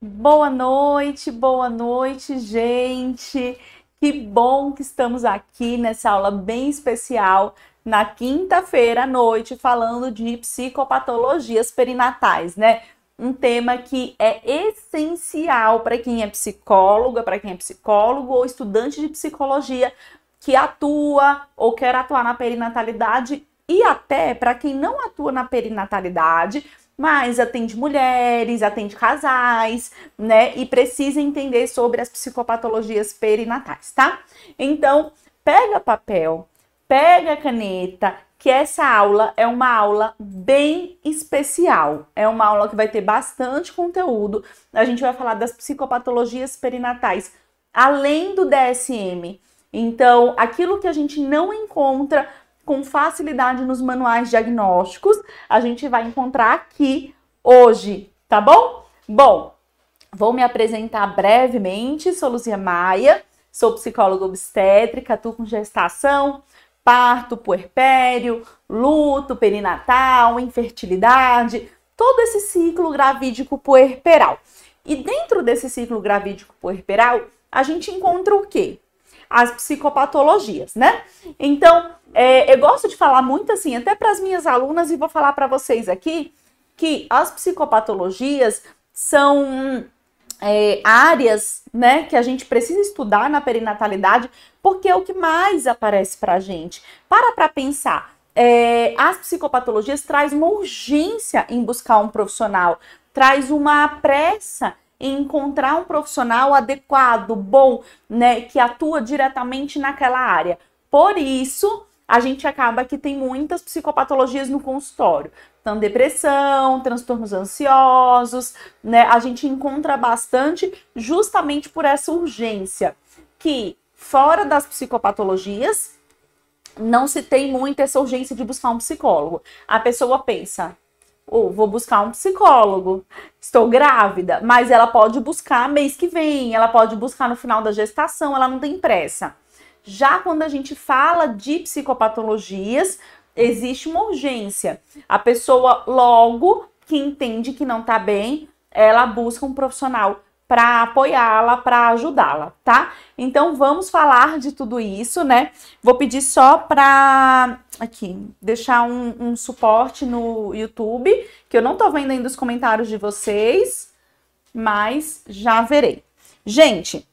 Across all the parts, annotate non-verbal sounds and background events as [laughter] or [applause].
Boa noite, boa noite, gente. Que bom que estamos aqui nessa aula bem especial na quinta-feira à noite falando de psicopatologias perinatais, né? Um tema que é essencial para quem é psicóloga, para quem é psicólogo ou estudante de psicologia que atua ou quer atuar na perinatalidade e até para quem não atua na perinatalidade, mas atende mulheres, atende casais, né? E precisa entender sobre as psicopatologias perinatais, tá? Então, pega papel, pega caneta, que essa aula é uma aula bem especial. É uma aula que vai ter bastante conteúdo. A gente vai falar das psicopatologias perinatais, além do DSM. Então, aquilo que a gente não encontra com facilidade nos manuais diagnósticos, a gente vai encontrar aqui hoje, tá bom? Bom, vou me apresentar brevemente. Sou Luzia Maia, sou psicóloga obstétrica, atuo com gestação, parto, puerpério, luto, perinatal, infertilidade, todo esse ciclo gravídico puerperal. E dentro desse ciclo gravídico puerperal, a gente encontra o quê? As psicopatologias, né? Então, é, eu gosto de falar muito assim, até para as minhas alunas, e vou falar para vocês aqui, que as psicopatologias são é, áreas né, que a gente precisa estudar na perinatalidade, porque é o que mais aparece para a gente. Para para pensar. É, as psicopatologias traz uma urgência em buscar um profissional, traz uma pressa em encontrar um profissional adequado, bom, né, que atua diretamente naquela área. Por isso, a gente acaba que tem muitas psicopatologias no consultório. Então, depressão, transtornos ansiosos, né? A gente encontra bastante justamente por essa urgência que fora das psicopatologias não se tem muito essa urgência de buscar um psicólogo. A pessoa pensa, ou vou buscar um psicólogo, estou grávida, mas ela pode buscar mês que vem, ela pode buscar no final da gestação, ela não tem pressa. Já quando a gente fala de psicopatologias, existe uma urgência. A pessoa, logo que entende que não está bem, ela busca um profissional para apoiá-la, para ajudá-la, tá? Então vamos falar de tudo isso, né? Vou pedir só para aqui deixar um, um, suporte no YouTube, que eu não tô vendo ainda os comentários de vocês, mas já verei. Gente,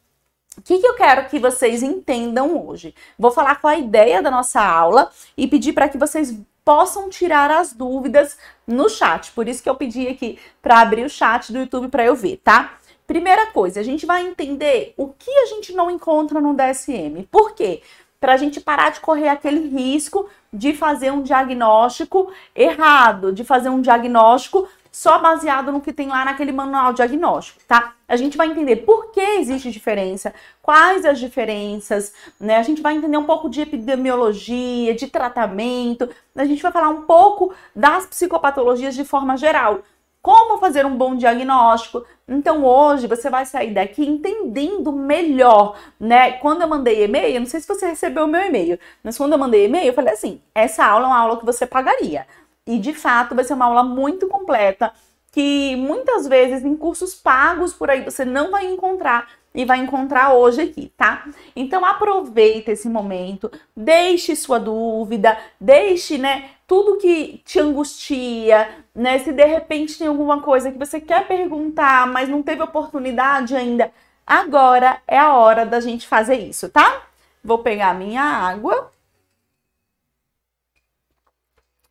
o que, que eu quero que vocês entendam hoje? Vou falar com a ideia da nossa aula e pedir para que vocês possam tirar as dúvidas no chat. Por isso que eu pedi aqui para abrir o chat do YouTube para eu ver, tá? Primeira coisa, a gente vai entender o que a gente não encontra no DSM. Por quê? Para a gente parar de correr aquele risco de fazer um diagnóstico errado, de fazer um diagnóstico só baseado no que tem lá naquele manual diagnóstico, tá? A gente vai entender por que existe diferença, quais as diferenças, né? A gente vai entender um pouco de epidemiologia, de tratamento, a gente vai falar um pouco das psicopatologias de forma geral. Como fazer um bom diagnóstico? Então hoje você vai sair daqui entendendo melhor, né? Quando eu mandei e-mail, não sei se você recebeu o meu e-mail, mas quando eu mandei e-mail, eu falei assim: essa aula é uma aula que você pagaria. E de fato vai ser uma aula muito completa que muitas vezes em cursos pagos por aí você não vai encontrar e vai encontrar hoje aqui, tá? Então aproveita esse momento, deixe sua dúvida, deixe, né, tudo que te angustia, né? Se de repente tem alguma coisa que você quer perguntar, mas não teve oportunidade ainda, agora é a hora da gente fazer isso, tá? Vou pegar minha água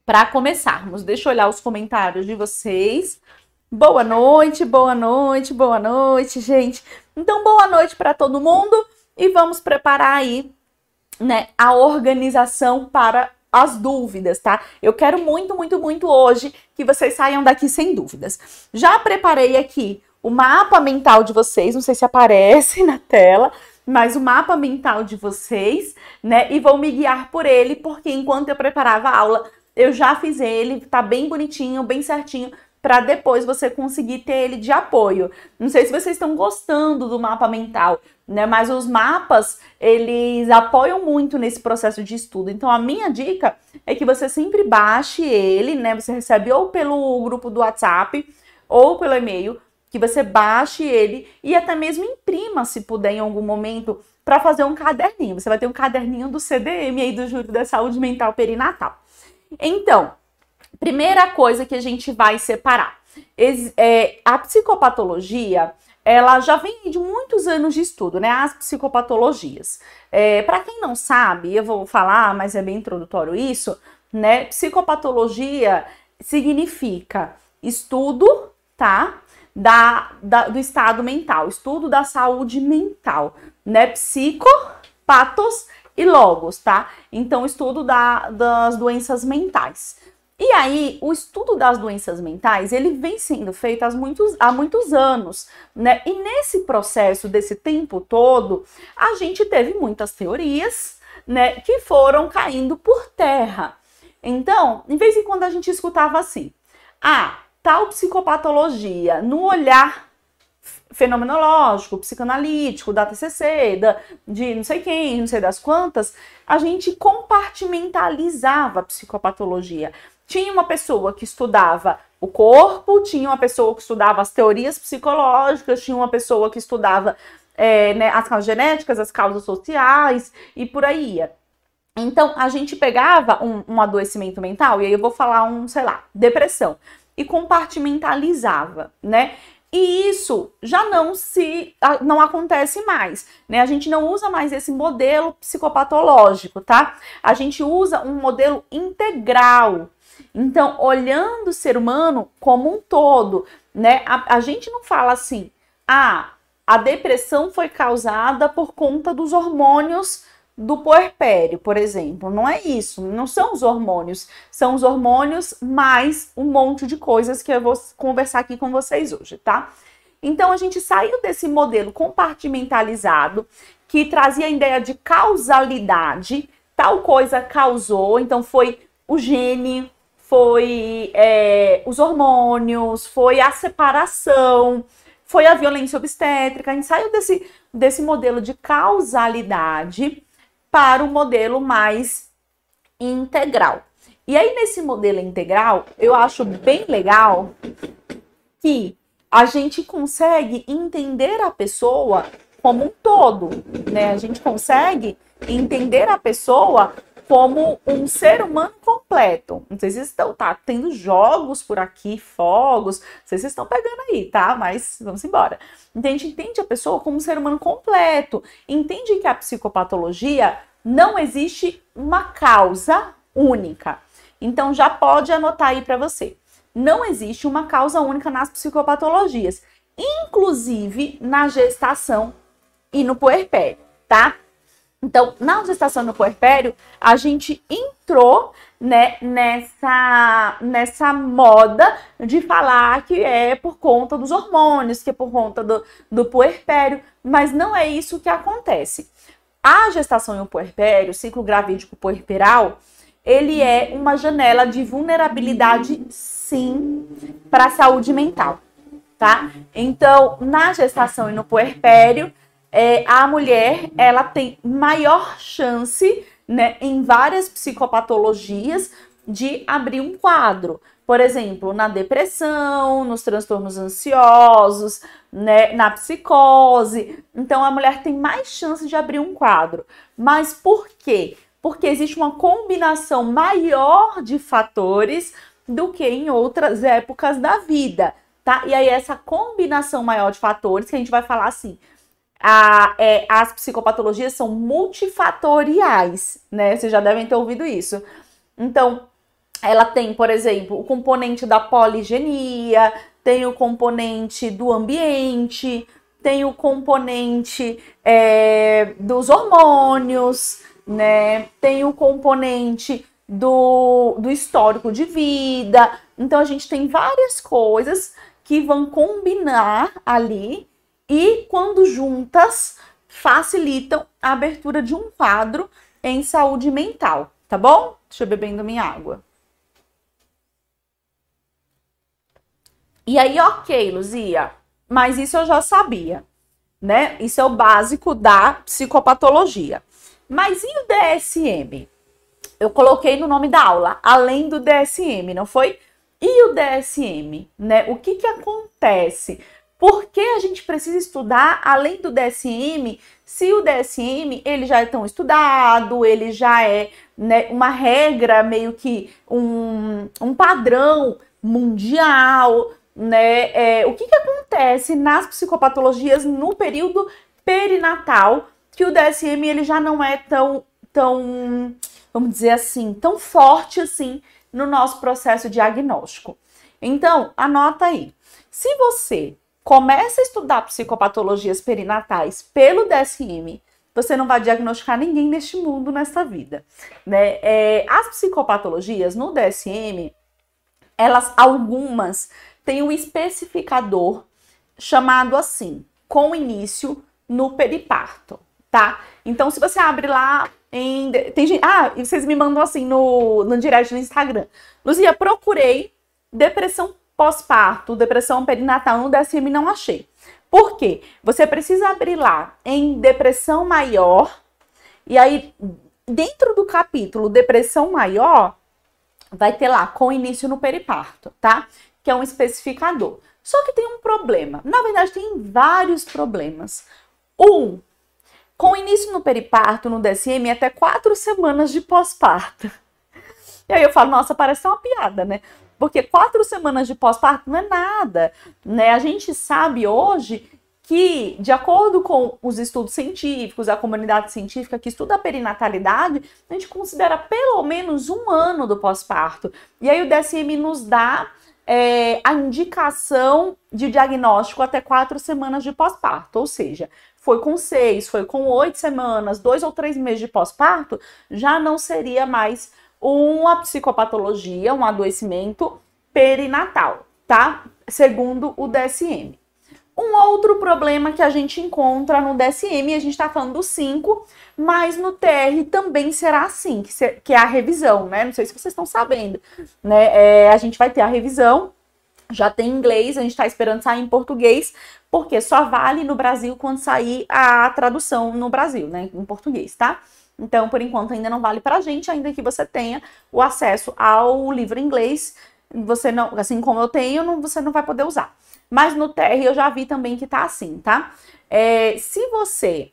para começarmos. Deixa eu olhar os comentários de vocês. Boa noite, boa noite, boa noite, gente. Então, boa noite para todo mundo e vamos preparar aí, né, a organização para as dúvidas, tá? Eu quero muito, muito, muito hoje que vocês saiam daqui sem dúvidas. Já preparei aqui o mapa mental de vocês, não sei se aparece [laughs] na tela, mas o mapa mental de vocês, né? E vou me guiar por ele, porque enquanto eu preparava a aula, eu já fiz ele, tá bem bonitinho, bem certinho, para depois você conseguir ter ele de apoio. Não sei se vocês estão gostando do mapa mental, né? Mas os mapas, eles apoiam muito nesse processo de estudo. Então a minha dica é que você sempre baixe ele, né? Você recebe ou pelo grupo do WhatsApp ou pelo e-mail, que você baixe ele e até mesmo imprima, se puder, em algum momento, para fazer um caderninho. Você vai ter um caderninho do CDM aí do Júlio da Saúde Mental Perinatal. Então, primeira coisa que a gente vai separar. É, a psicopatologia, ela já vem de muitos anos de estudo, né? As psicopatologias. É, para quem não sabe, eu vou falar, mas é bem introdutório isso, né? Psicopatologia significa estudo, tá? Da, da, do estado mental, estudo da saúde mental, né? Psico, patos e logos, tá? Então, estudo da, das doenças mentais. E aí, o estudo das doenças mentais, ele vem sendo feito há muitos, há muitos anos, né? E nesse processo, desse tempo todo, a gente teve muitas teorias, né, que foram caindo por terra. Então, em vez em quando a gente escutava assim, ah, tal psicopatologia, no olhar fenomenológico, psicanalítico, da TCC, da, de não sei quem, não sei das quantas, a gente compartimentalizava a psicopatologia. Tinha uma pessoa que estudava o corpo, tinha uma pessoa que estudava as teorias psicológicas, tinha uma pessoa que estudava é, né, as causas genéticas, as causas sociais e por aí ia. Então, a gente pegava um, um adoecimento mental, e aí eu vou falar um, sei lá, depressão, e compartimentalizava, né? E isso já não se não acontece mais, né? A gente não usa mais esse modelo psicopatológico, tá? A gente usa um modelo integral. Então, olhando o ser humano como um todo, né? A, a gente não fala assim, ah, a depressão foi causada por conta dos hormônios do puerpério, por exemplo. Não é isso, não são os hormônios, são os hormônios mais um monte de coisas que eu vou conversar aqui com vocês hoje, tá? Então a gente saiu desse modelo compartimentalizado que trazia a ideia de causalidade, tal coisa causou, então foi o gene, foi é, os hormônios, foi a separação, foi a violência obstétrica. A gente saiu desse, desse modelo de causalidade para o modelo mais integral. E aí, nesse modelo integral, eu acho bem legal que a gente consegue entender a pessoa como um todo, né? A gente consegue entender a pessoa como um ser humano completo. Não sei se estão, tá tendo jogos por aqui, fogos, não sei se vocês estão pegando aí, tá? Mas vamos embora. Entende? Entende a pessoa como um ser humano completo. Entende que a psicopatologia não existe uma causa única. Então já pode anotar aí para você. Não existe uma causa única nas psicopatologias, inclusive na gestação e no puerpério, tá? Então, na gestação no puerpério, a gente entrou né, nessa, nessa moda de falar que é por conta dos hormônios, que é por conta do, do puerpério, mas não é isso que acontece. A gestação e o puerpério, o ciclo gravídico puerperal, ele é uma janela de vulnerabilidade, sim, para a saúde mental, tá? Então, na gestação e no puerpério, é, a mulher ela tem maior chance, né, em várias psicopatologias, de abrir um quadro. Por exemplo, na depressão, nos transtornos ansiosos, né, na psicose. Então, a mulher tem mais chance de abrir um quadro. Mas por quê? Porque existe uma combinação maior de fatores do que em outras épocas da vida, tá? E aí, essa combinação maior de fatores, que a gente vai falar assim, a, é, as psicopatologias são multifatoriais, né? Vocês já devem ter ouvido isso. Então, ela tem, por exemplo, o componente da poligenia, tem o componente do ambiente, tem o componente é, dos hormônios, né? Tem o componente do, do histórico de vida. Então a gente tem várias coisas que vão combinar ali e, quando juntas, facilitam a abertura de um quadro em saúde mental, tá bom? Deixa eu bebendo minha água. E aí, ok, Luzia, mas isso eu já sabia, né? Isso é o básico da psicopatologia. Mas e o DSM? Eu coloquei no nome da aula, além do DSM, não foi? E o DSM, né? O que que acontece? Por que a gente precisa estudar além do DSM? Se o DSM ele já é tão estudado, ele já é né, uma regra, meio que um, um padrão mundial, né? É, o que, que acontece nas psicopatologias no período perinatal, que o DSM ele já não é tão, tão, vamos dizer assim, tão forte assim no nosso processo diagnóstico. Então, anota aí. Se você começa a estudar psicopatologias perinatais pelo DSM, você não vai diagnosticar ninguém neste mundo, nesta vida. Né? É, as psicopatologias no DSM, elas, algumas, têm um especificador chamado assim, com início no periparto, tá? Então, se você abre lá em. Tem gente. Ah, e vocês me mandam assim no, no direct no Instagram. Luzia, procurei depressão pós-parto, depressão perinatal no DSM não achei. Por quê? Você precisa abrir lá em depressão maior, e aí dentro do capítulo depressão maior, vai ter lá com início no periparto, tá? Que é um especificador. Só que tem um problema. Na verdade, tem vários problemas. Um, com início no periparto, no DSM, até quatro semanas de pós-parto. [laughs] E aí eu falo, nossa, parece uma piada, né? Porque quatro semanas de pós-parto não é nada, né? A gente sabe hoje que, de acordo com os estudos científicos, a comunidade científica que estuda a perinatalidade, a gente considera pelo menos um ano do pós-parto. E aí o DSM nos dá é, a indicação de diagnóstico até quatro semanas de pós-parto, ou seja, foi com seis, foi com oito semanas, dois ou três meses de pós-parto, já não seria mais uma psicopatologia, um adoecimento perinatal, tá? Segundo o DSM. Um outro problema que a gente encontra no DSM, a gente está falando do 5, mas no TR também será assim, que, se, que, é a revisão, né? Não sei se vocês estão sabendo, né? É, a gente vai ter a revisão, já tem inglês, a gente está esperando sair em português, porque só vale no Brasil quando sair a tradução no Brasil, né? Em português, tá? Então, por enquanto, ainda não vale para a gente, ainda que você tenha o acesso ao livro em inglês. Você não, assim como eu tenho, não, você não vai poder usar. Mas no TR eu já vi também que tá assim, tá? É, se você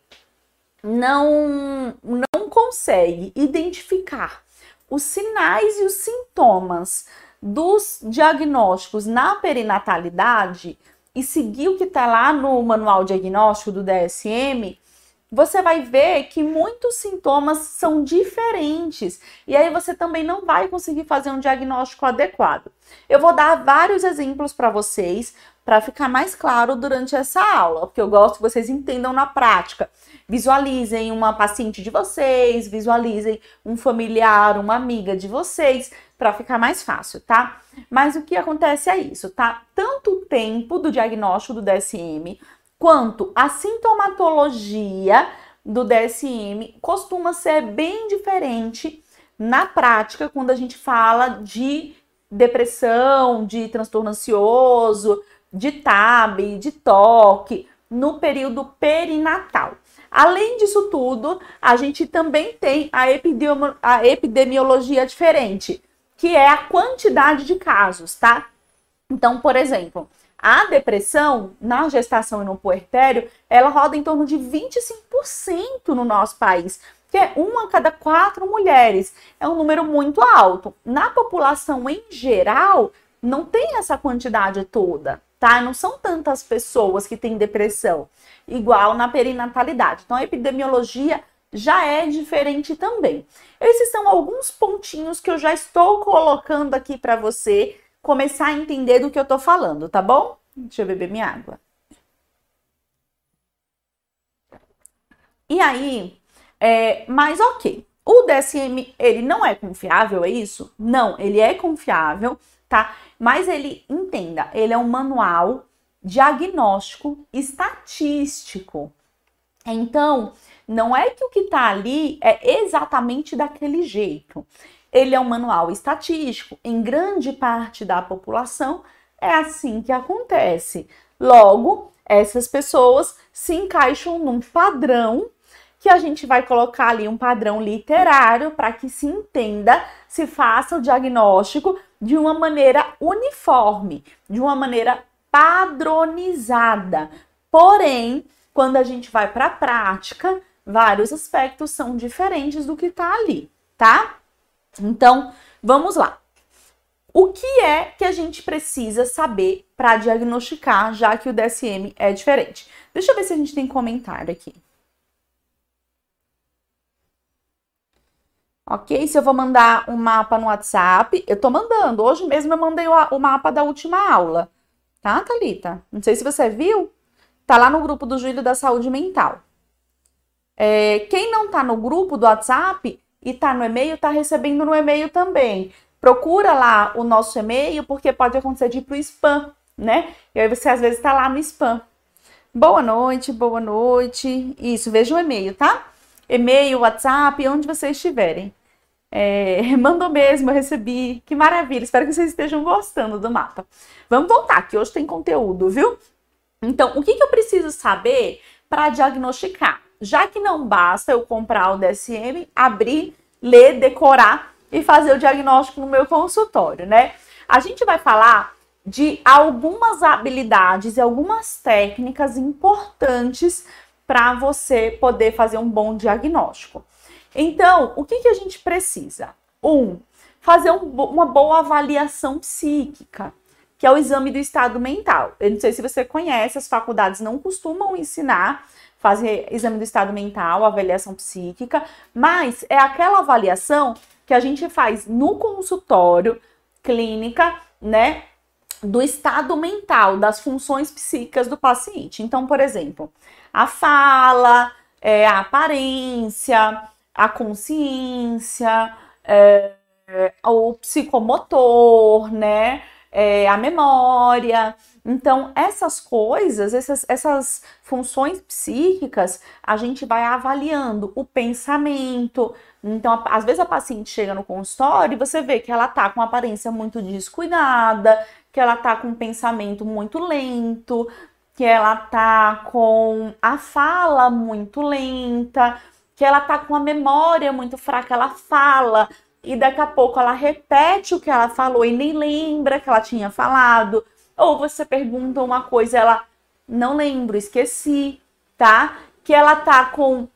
não, não consegue identificar os sinais e os sintomas dos diagnósticos na perinatalidade e seguir o que está lá no manual diagnóstico do DSM, você vai ver que muitos sintomas são diferentes e aí você também não vai conseguir fazer um diagnóstico adequado. Eu vou dar vários exemplos para vocês para ficar mais claro durante essa aula, porque eu gosto que vocês entendam na prática. Visualizem uma paciente de vocês, visualizem um familiar, uma amiga de vocês, para ficar mais fácil, tá? Mas o que acontece é isso, tá? Tanto o tempo do diagnóstico do DSM quanto a sintomatologia do DSM costuma ser bem diferente na prática quando a gente fala de depressão, de transtorno ansioso, de TAB, de toque no período perinatal. Além disso tudo, a gente também tem a, a epidemiologia diferente, que é a quantidade de casos, tá? Então, por exemplo, a depressão na gestação e no puerpério, ela roda em torno de 25% no nosso país, que é uma a cada quatro mulheres. É um número muito alto. Na população em geral, não tem essa quantidade toda, tá? Não são tantas pessoas que têm depressão, igual na perinatalidade. Então, a epidemiologia já é diferente também. Esses são alguns pontinhos que eu já estou colocando aqui para você começar a entender do que eu tô falando, tá bom? Deixa eu beber minha água. E aí, é, mas ok. O DSM, ele não é confiável, é isso? Não, ele é confiável, tá? Mas ele, entenda, ele é um manual diagnóstico estatístico. Então, não é que o que tá ali é exatamente daquele jeito. Ele é um manual estatístico. Em grande parte da população é assim que acontece. Logo, essas pessoas se encaixam num padrão que a gente vai colocar ali um padrão literário para que se entenda, se faça o diagnóstico de uma maneira uniforme, de uma maneira padronizada. Porém, quando a gente vai para a prática, vários aspectos são diferentes do que está ali, tá? Então, vamos lá. O que é que a gente precisa saber para diagnosticar, já que o DSM é diferente? Deixa eu ver se a gente tem comentário aqui. Ok? Se eu vou mandar um mapa no WhatsApp, eu tô mandando. Hoje mesmo eu mandei o, mapa da última aula. Tá, Thalita? Não sei se você viu. Tá lá no grupo do Júlio da Saúde Mental. É, quem não tá no grupo do WhatsApp e tá no e-mail, tá recebendo no e-mail também. Procura lá o nosso e-mail, porque pode acontecer de ir pro spam, né? E aí você às vezes tá lá no spam. Boa noite, boa noite. Isso, veja o e-mail, tá? E-mail, WhatsApp, onde vocês estiverem. É, [laughs] mandou mesmo, eu recebi. Que maravilha, espero que vocês estejam gostando do mapa. Vamos voltar, que hoje tem conteúdo, viu? Então, o que, que eu preciso saber para diagnosticar? Já que não basta eu comprar o DSM, abrir, ler, decorar e fazer o diagnóstico no meu consultório, né? A gente vai falar de algumas habilidades e algumas técnicas importantes para você poder fazer um bom diagnóstico. Então, o que, que a gente precisa? Um, fazer um, uma boa avaliação psíquica, que é o exame do estado mental. Eu não sei se você conhece, as faculdades não costumam ensinar fazer exame do estado mental, avaliação psíquica, mas é aquela avaliação que a gente faz no consultório, clínica, né? Do estado mental, das funções psíquicas do paciente. Então, por exemplo, a fala, é, a aparência, a consciência, é, o psicomotor, né? É, a memória. Então, essas coisas, essas, essas funções psíquicas, a gente vai avaliando o pensamento. Então, às vezes a paciente chega no consultório e você vê que ela tá com aparência muito descuidada, que ela tá com um pensamento muito lento, que ela tá com a fala muito lenta, que ela tá com a memória muito fraca, ela fala e daqui a pouco ela repete o que ela falou e nem lembra que ela tinha falado. Ou você pergunta uma coisa, ela não lembro, esqueci, tá? Que ela tá com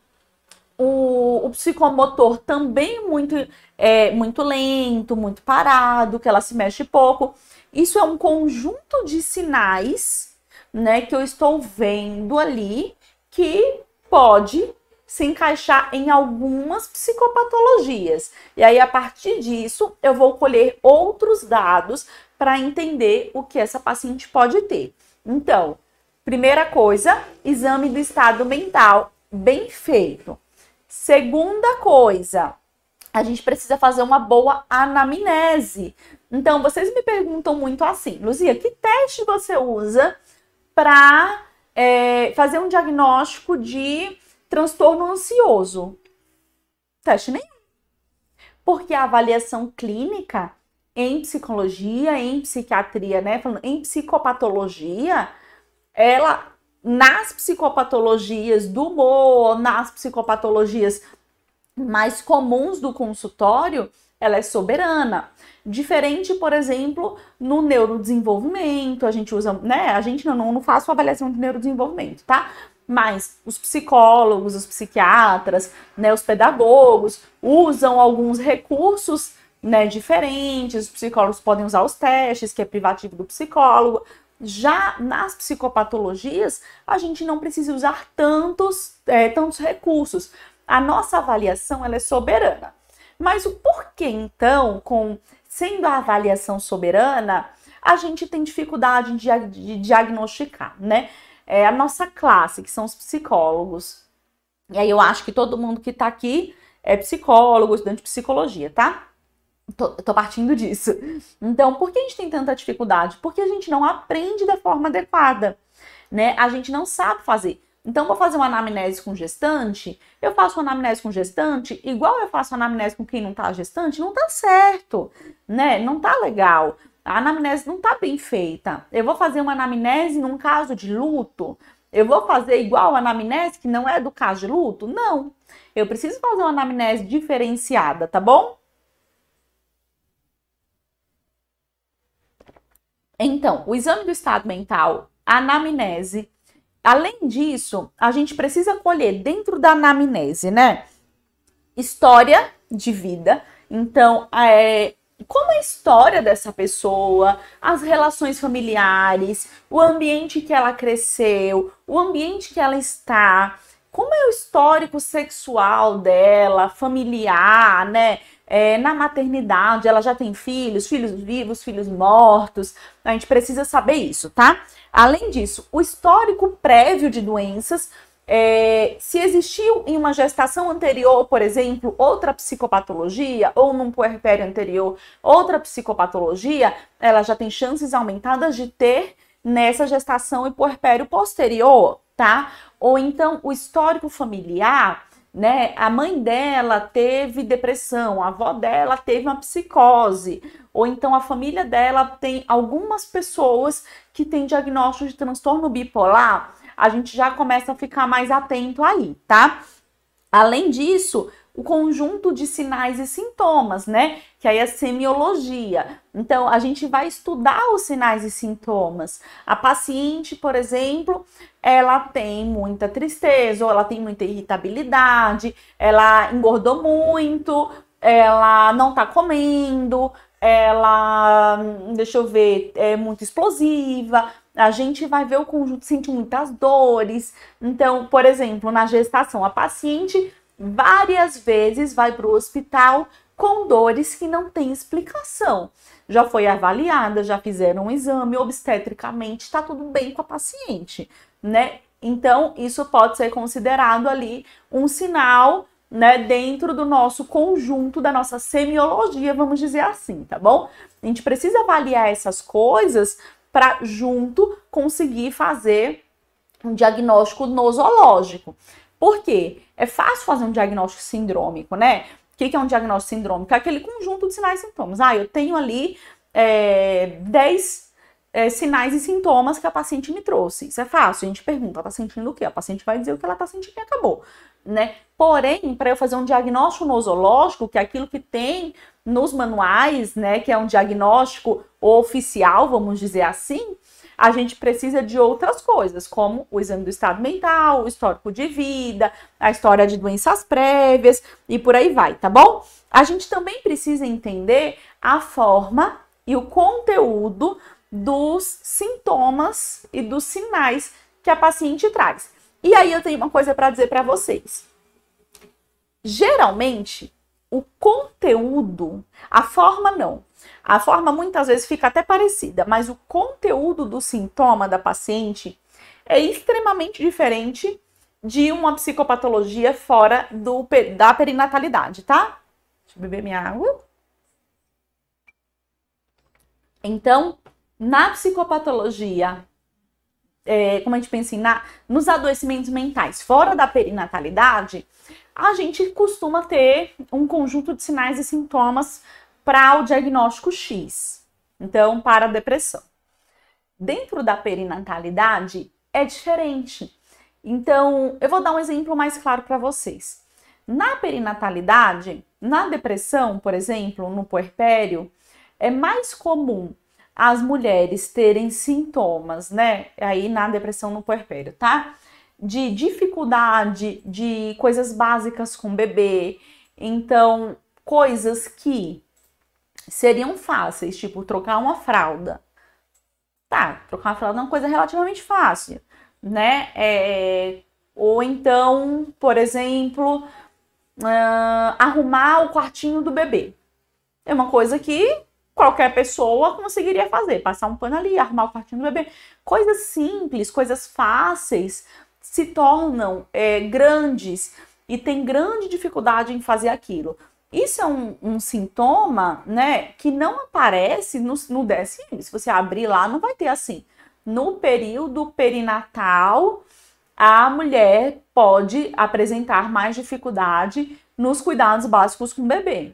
o, o psicomotor também muito, é, muito lento, muito parado, que ela se mexe pouco. Isso é um conjunto de sinais, né, que eu estou vendo ali que pode se encaixar em algumas psicopatologias. E aí, a partir disso, eu vou colher outros dados para entender o que essa paciente pode ter. Então, primeira coisa, exame do estado mental bem feito. Segunda coisa, a gente precisa fazer uma boa anamnese. Então, vocês me perguntam muito assim, Luzia, que teste você usa para é, fazer um diagnóstico de transtorno ansioso? Teste nenhum. Porque a avaliação clínica em psicologia, em psiquiatria, né, falando em psicopatologia, ela nas psicopatologias do humor, nas psicopatologias mais comuns do consultório, ela é soberana. Diferente, por exemplo, no neurodesenvolvimento, a gente usa, né? A gente não, não faz avaliação de neurodesenvolvimento, tá? mas os psicólogos, os psiquiatras, né, os pedagogos usam alguns recursos né, diferentes. Os psicólogos podem usar os testes, que é privativo do psicólogo. Já nas psicopatologias, a gente não precisa usar tantos, é, tantos recursos. A nossa avaliação ela é soberana. Mas o porquê, então, com sendo a avaliação soberana, a gente tem dificuldade de, de diagnosticar, né? é, a nossa classe, que são os psicólogos. E aí eu acho que todo mundo que tá aqui é psicólogo, estudante de psicologia, tá? Tô, tô, partindo disso. Então, por que a gente tem tanta dificuldade? Porque a gente não aprende da forma adequada, né? A gente não sabe fazer. Então, vou fazer uma anamnese com gestante, eu faço uma anamnese com gestante, igual eu faço uma anamnese com quem não tá gestante, não tá certo, né? Não tá legal. A anamnese não está bem feita. Eu vou fazer uma anamnese num caso de luto. Eu vou fazer igual a anamnese que não é do caso de luto? Não. Eu preciso fazer uma anamnese diferenciada, tá bom? Então, o exame do estado mental, a anamnese. Além disso, a gente precisa colher dentro da anamnese, né? História de vida. Então, é, como é a história dessa pessoa, as relações familiares, o ambiente que ela cresceu, o ambiente que ela está, como é o histórico sexual dela, familiar, né? É, na maternidade, ela já tem filhos, filhos vivos, filhos mortos. A gente precisa saber isso, tá? Além disso, o histórico prévio de doenças. É, se existiu em uma gestação anterior, por exemplo, outra psicopatologia, ou num puerpério anterior, outra psicopatologia, ela já tem chances aumentadas de ter nessa gestação e puerpério posterior, tá? Ou então o histórico familiar né? A mãe dela teve depressão, a avó dela teve uma psicose, ou então a família dela tem algumas pessoas que têm diagnóstico de transtorno bipolar, a gente já começa a ficar mais atento aí, tá? Além disso, o conjunto de sinais e sintomas, né? Que aí é a semiologia. Então, a gente vai estudar os sinais e sintomas. A paciente, por exemplo, ela tem muita tristeza, ou ela tem muita irritabilidade, ela engordou muito, ela não tá comendo, ela, deixa eu ver, é muito explosiva. A gente vai ver o conjunto, sente muitas dores. Então, por exemplo, na gestação, a paciente várias vezes vai para o hospital com dores que não tem explicação. Já foi avaliada, já fizeram um exame obstetricamente, está tudo bem com a paciente, né? Então, isso pode ser considerado ali um sinal, né, dentro do nosso conjunto, da nossa semiologia, vamos dizer assim, tá bom? A gente precisa avaliar essas coisas para junto conseguir fazer um diagnóstico nosológico. Por quê? É fácil fazer um diagnóstico sindrômico, né? O que é um diagnóstico sindrômico? É aquele conjunto de sinais e sintomas. Ah, eu tenho ali é, 10 é, sinais e sintomas que a paciente me trouxe. Isso é fácil. A gente pergunta, ela tá sentindo o quê? A paciente vai dizer o que ela tá sentindo e acabou. Né? Porém, para eu fazer um diagnóstico nosológico, que é aquilo que tem nos manuais, né, que é um diagnóstico oficial, vamos dizer assim, a gente precisa de outras coisas, como o exame do estado mental, o histórico de vida, a história de doenças prévias e por aí vai, tá bom? A gente também precisa entender a forma e o conteúdo dos sintomas e dos sinais que a paciente traz. E aí eu tenho uma coisa para dizer para vocês. Geralmente, o conteúdo, a forma não, a forma muitas vezes fica até parecida, mas o conteúdo do sintoma da paciente é extremamente diferente de uma psicopatologia fora do, da perinatalidade, tá? Deixa eu beber minha água. Então, na psicopatologia, é, como a gente pensa em, na, nos adoecimentos mentais fora da perinatalidade, a gente costuma ter um conjunto de sinais e sintomas para o diagnóstico X. Então, para a depressão. Dentro da perinatalidade é diferente. Então, eu vou dar um exemplo mais claro para vocês. Na perinatalidade, na depressão, por exemplo, no puerpério, é mais comum as mulheres terem sintomas, né? Aí na depressão no puerpério, tá? De dificuldade de coisas básicas com o bebê. Então, coisas que seriam fáceis, tipo trocar uma fralda. Tá, trocar uma fralda é uma coisa relativamente fácil, né? É, ou então, por exemplo, uh, arrumar o quartinho do bebê. É uma coisa que qualquer pessoa conseguiria fazer, passar um pano ali, arrumar o quartinho do bebê. Coisas simples, coisas fáceis se tornam é, grandes e tem grande dificuldade em fazer aquilo. Isso é um, um, sintoma, né, que não aparece no, no DSM. Se você abrir lá, não vai ter assim. No período perinatal, a mulher pode apresentar mais dificuldade nos cuidados básicos com o bebê.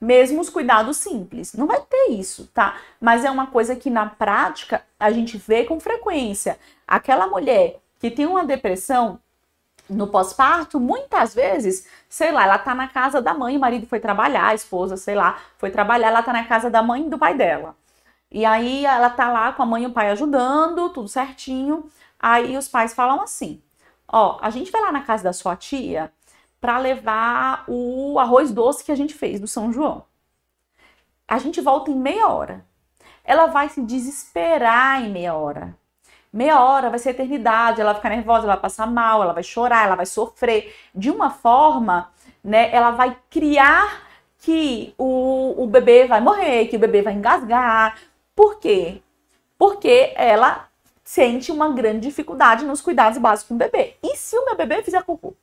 Mesmo os cuidados simples. Não vai ter isso, tá? Mas é uma coisa que na prática a gente vê com frequência. Aquela mulher que tem uma depressão, no pós-parto, muitas vezes, sei lá, ela tá na casa da mãe, o marido foi trabalhar, a esposa, sei lá, foi trabalhar, ela tá na casa da mãe e do pai dela. E aí ela tá lá com a mãe e o pai ajudando, tudo certinho. Aí os pais falam assim: Ó, a gente vai lá na casa da sua tia para levar o arroz doce que a gente fez do São João. A gente volta em meia hora. Ela vai se desesperar em meia hora. Meia hora vai ser eternidade, ela vai ficar nervosa, ela vai passar mal, ela vai chorar, ela vai sofrer. De uma forma, né, ela vai criar que o, o bebê vai morrer, que o bebê vai engasgar. Por quê? Porque ela sente uma grande dificuldade nos cuidados básicos do bebê. E se o meu bebê fizer cocô?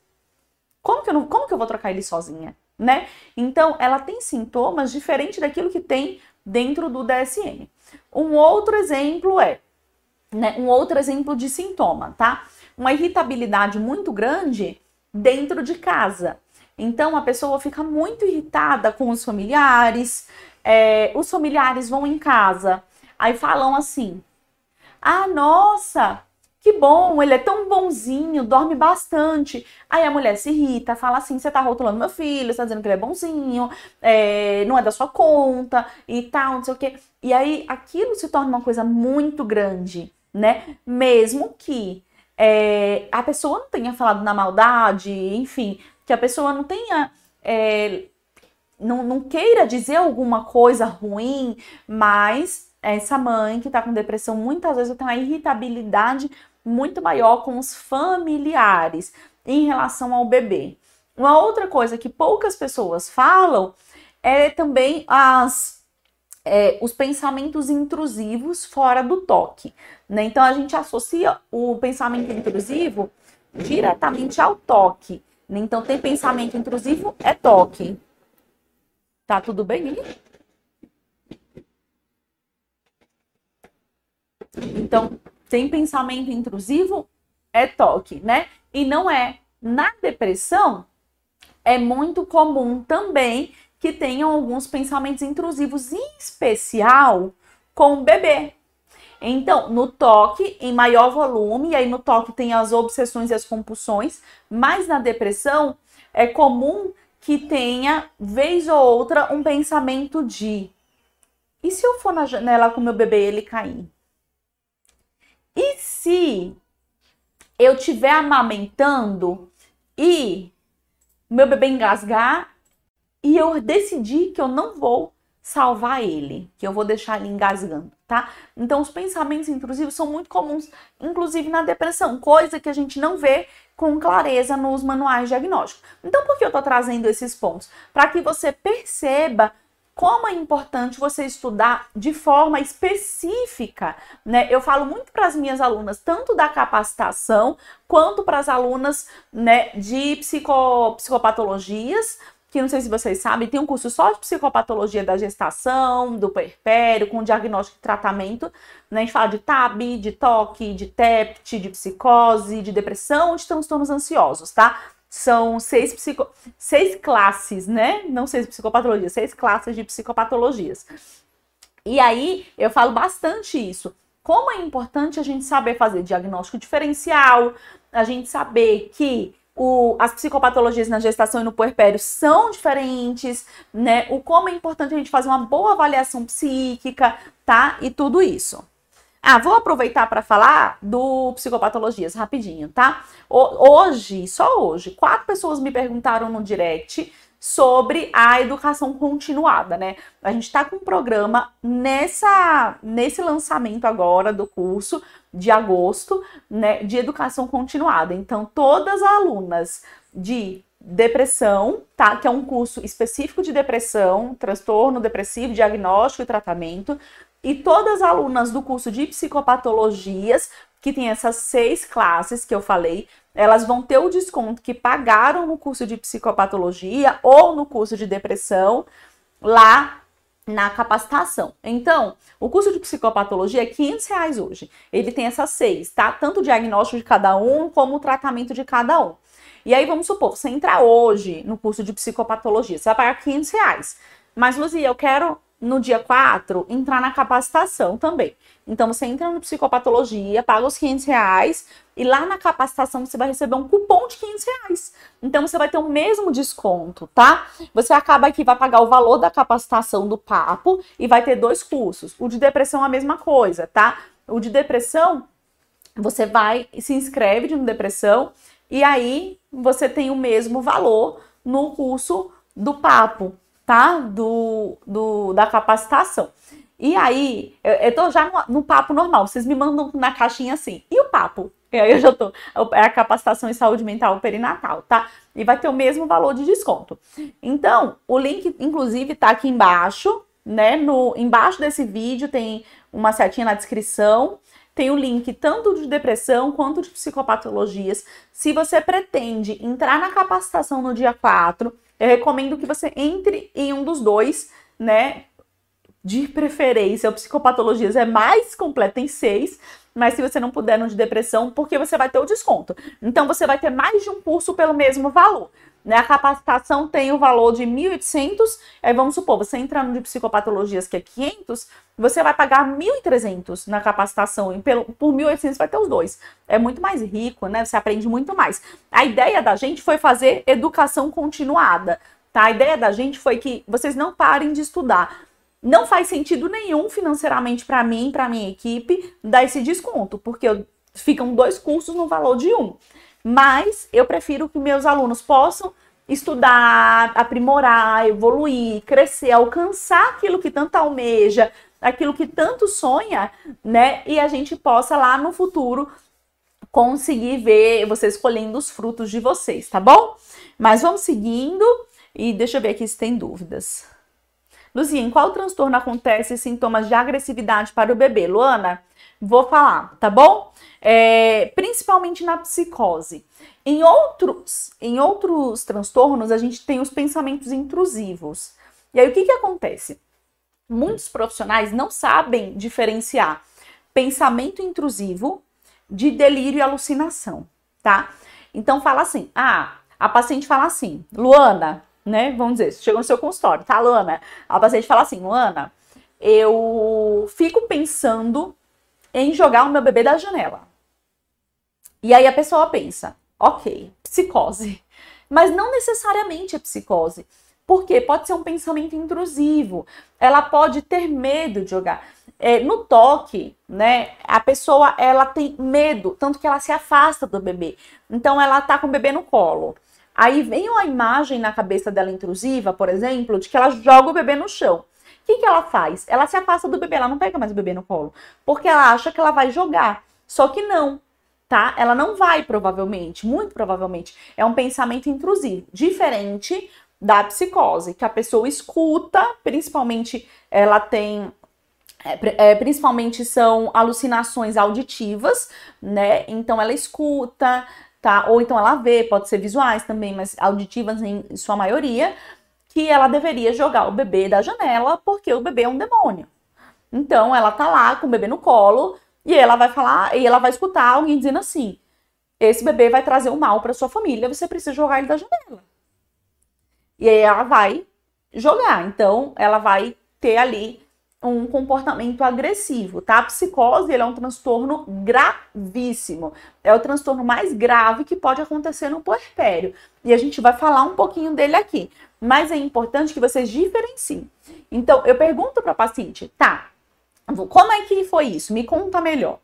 Como que eu, não, como que eu vou trocar ele sozinha? Né? Então, ela tem sintomas diferentes daquilo que tem dentro do DSM. Um outro exemplo é, né, um outro exemplo de sintoma, tá? Uma irritabilidade muito grande dentro de casa. Então, a pessoa fica muito irritada com os familiares, é, os familiares vão em casa, aí falam assim: ah, nossa, que bom, ele é tão bonzinho, dorme bastante. Aí a mulher se irrita, fala assim: você tá rotulando meu filho, você tá dizendo que ele é bonzinho, é, não é da sua conta e tal, não sei o quê. E aí aquilo se torna uma coisa muito grande, né? Mesmo que é, a pessoa não tenha falado na maldade, enfim, que a pessoa não tenha. É, não, não queira dizer alguma coisa ruim, mas essa mãe que está com depressão muitas vezes tem uma irritabilidade muito maior com os familiares em relação ao bebê. Uma outra coisa que poucas pessoas falam é também as é, os pensamentos intrusivos fora do toque. Né? Então a gente associa o pensamento intrusivo diretamente ao toque. Né? Então tem pensamento intrusivo é toque. Tá tudo bem? Então, tem pensamento intrusivo, é toque, né? E não é. Na depressão, é muito comum também que tenham alguns pensamentos intrusivos, em especial com o bebê. Então, no toque, em maior volume, e aí no toque tem as obsessões e as compulsões, mas na depressão é comum que tenha, vez ou outra, um pensamento de: e se eu for na janela com meu bebê e ele cair? E se eu estiver amamentando e meu bebê engasgar e eu decidir que eu não vou salvar ele, que eu vou deixar ele engasgando, tá? Então os pensamentos intrusivos são muito comuns, inclusive na depressão, coisa que a gente não vê com clareza nos manuais diagnósticos. Então por que eu tô trazendo esses pontos? Para que você perceba como é importante você estudar de forma específica, né? Eu falo muito para as minhas alunas, tanto da capacitação quanto para as alunas, né, de psico, psicopatologias, que não sei se vocês sabem, tem um curso só de psicopatologia da gestação, do puerpério, com diagnóstico e tratamento. Né? A gente fala de TAB, de toque, de TEPT, de psicose, de depressão, de transtornos ansiosos, tá? são seis, psico... seis classes, né? Não seis psicopatologias, seis classes de psicopatologias. E aí eu falo bastante isso. Como é importante a gente saber fazer diagnóstico diferencial, a gente saber que o, as psicopatologias na gestação e no puerpério são diferentes, né? O como é importante a gente fazer uma boa avaliação psíquica, tá? E tudo isso. Ah, vou aproveitar para falar do psicopatologias rapidinho, tá? Hoje, só hoje, quatro pessoas me perguntaram no direct sobre a educação continuada, né? A gente está com um programa nessa nesse lançamento agora do curso de agosto, né, de educação continuada. Então, todas as alunas de depressão, tá? Que é um curso específico de depressão, transtorno depressivo, diagnóstico e tratamento, e todas as alunas do curso de psicopatologias, que tem essas seis classes que eu falei, elas vão ter o desconto que pagaram no curso de psicopatologia ou no curso de depressão lá na capacitação. Então, o curso de psicopatologia é 500 reais hoje. Ele tem essas seis, tá? Tanto o diagnóstico de cada um, como o tratamento de cada um. E aí, vamos supor, você entrar hoje no curso de psicopatologia, você vai pagar 500 reais. Mas, Luzia, eu quero no dia 4, entrar na capacitação também. Então, você entra no psicopatologia, paga os 500 reais e lá na capacitação você vai receber um cupom de 500 reais. Então, você vai ter o mesmo desconto, tá? Você acaba aqui, vai pagar o valor da capacitação do papo e vai ter dois cursos. O de depressão é a mesma coisa, tá? O de depressão, você vai, se inscreve de depressão e aí você tem o mesmo valor no curso do papo, tá? Do, do, da capacitação. E aí, eu, eu tô já no, no, papo normal, vocês me mandam na caixinha assim, e o papo? E aí eu já tô, é a capacitação em saúde mental perinatal, tá? E vai ter o mesmo valor de desconto. Então, o link, inclusive, tá aqui embaixo, né? No, embaixo desse vídeo tem uma setinha na descrição, tem o link tanto de depressão quanto de psicopatologias. Se você pretende entrar na capacitação no dia 4, eu recomendo que você entre em um dos dois, né? De preferência, o psicopatologias é mais completa em seis, mas se você não puder no de depressão, porque você vai ter o desconto. Então você vai ter mais de um curso pelo mesmo valor. Né? A capacitação tem o valor de 1.800, aí vamos supor, você entra no de psicopatologias que é 500, você vai pagar 1.300 na capacitação e pelo, por 1.800 vai ter os dois. É muito mais rico, né? Você aprende muito mais. A ideia da gente foi fazer educação continuada, tá? A ideia da gente foi que vocês não parem de estudar. Não faz sentido nenhum financeiramente para mim, para minha equipe, dar esse desconto, porque ficam dois cursos no valor de um mas eu prefiro que meus alunos possam estudar, aprimorar, evoluir, crescer, alcançar aquilo que tanto almeja, aquilo que tanto sonha, né? E a gente possa lá no futuro conseguir ver vocês colhendo os frutos de vocês, tá bom? Mas vamos seguindo e deixa eu ver aqui se tem dúvidas. Luzia, em qual transtorno acontece sintomas de agressividade para o bebê? Luana, vou falar, tá bom? é, principalmente na psicose. Em outros, em outros transtornos, a gente tem os pensamentos intrusivos. E aí, o que, que acontece? Muitos profissionais não sabem diferenciar pensamento intrusivo de delírio e alucinação, tá? Então, fala assim, ah, a paciente fala assim, Luana, né, vamos dizer, chegou no seu consultório, tá, Luana? A paciente fala assim, Luana, eu fico pensando em jogar o meu bebê da janela. E aí a pessoa pensa, ok, psicose. Mas não necessariamente é psicose. Porque pode ser um pensamento intrusivo. Ela pode ter medo de jogar. É, no toque, né, a pessoa ela tem medo, tanto que ela se afasta do bebê. Então ela tá com o bebê no colo. Aí vem uma imagem na cabeça dela intrusiva, por exemplo, de que ela joga o bebê no chão. O que, que ela faz? Ela se afasta do bebê, ela não pega mais o bebê no colo, porque ela acha que ela vai jogar. Só que não tá? Ela não vai, provavelmente, muito provavelmente. É um pensamento intrusivo, diferente da psicose, que a pessoa escuta, principalmente ela tem. É, é, principalmente são alucinações auditivas, né? Então ela escuta, tá? Ou então ela vê, pode ser visuais também, mas auditivas em sua maioria, que ela deveria jogar o bebê da janela porque o bebê é um demônio. Então ela tá lá com o bebê no colo, e ela vai falar, e ela vai escutar alguém dizendo assim: esse bebê vai trazer o um mal para sua família, você precisa jogar ele da janela. E aí ela vai jogar. Então, ela vai ter ali um comportamento agressivo, tá? A psicose é um transtorno gravíssimo. É o transtorno mais grave que pode acontecer no puerpério. E a gente vai falar um pouquinho dele aqui. Mas é importante que vocês diferenciem. Então, eu pergunto para a paciente, tá? Como é que foi isso? Me conta melhor.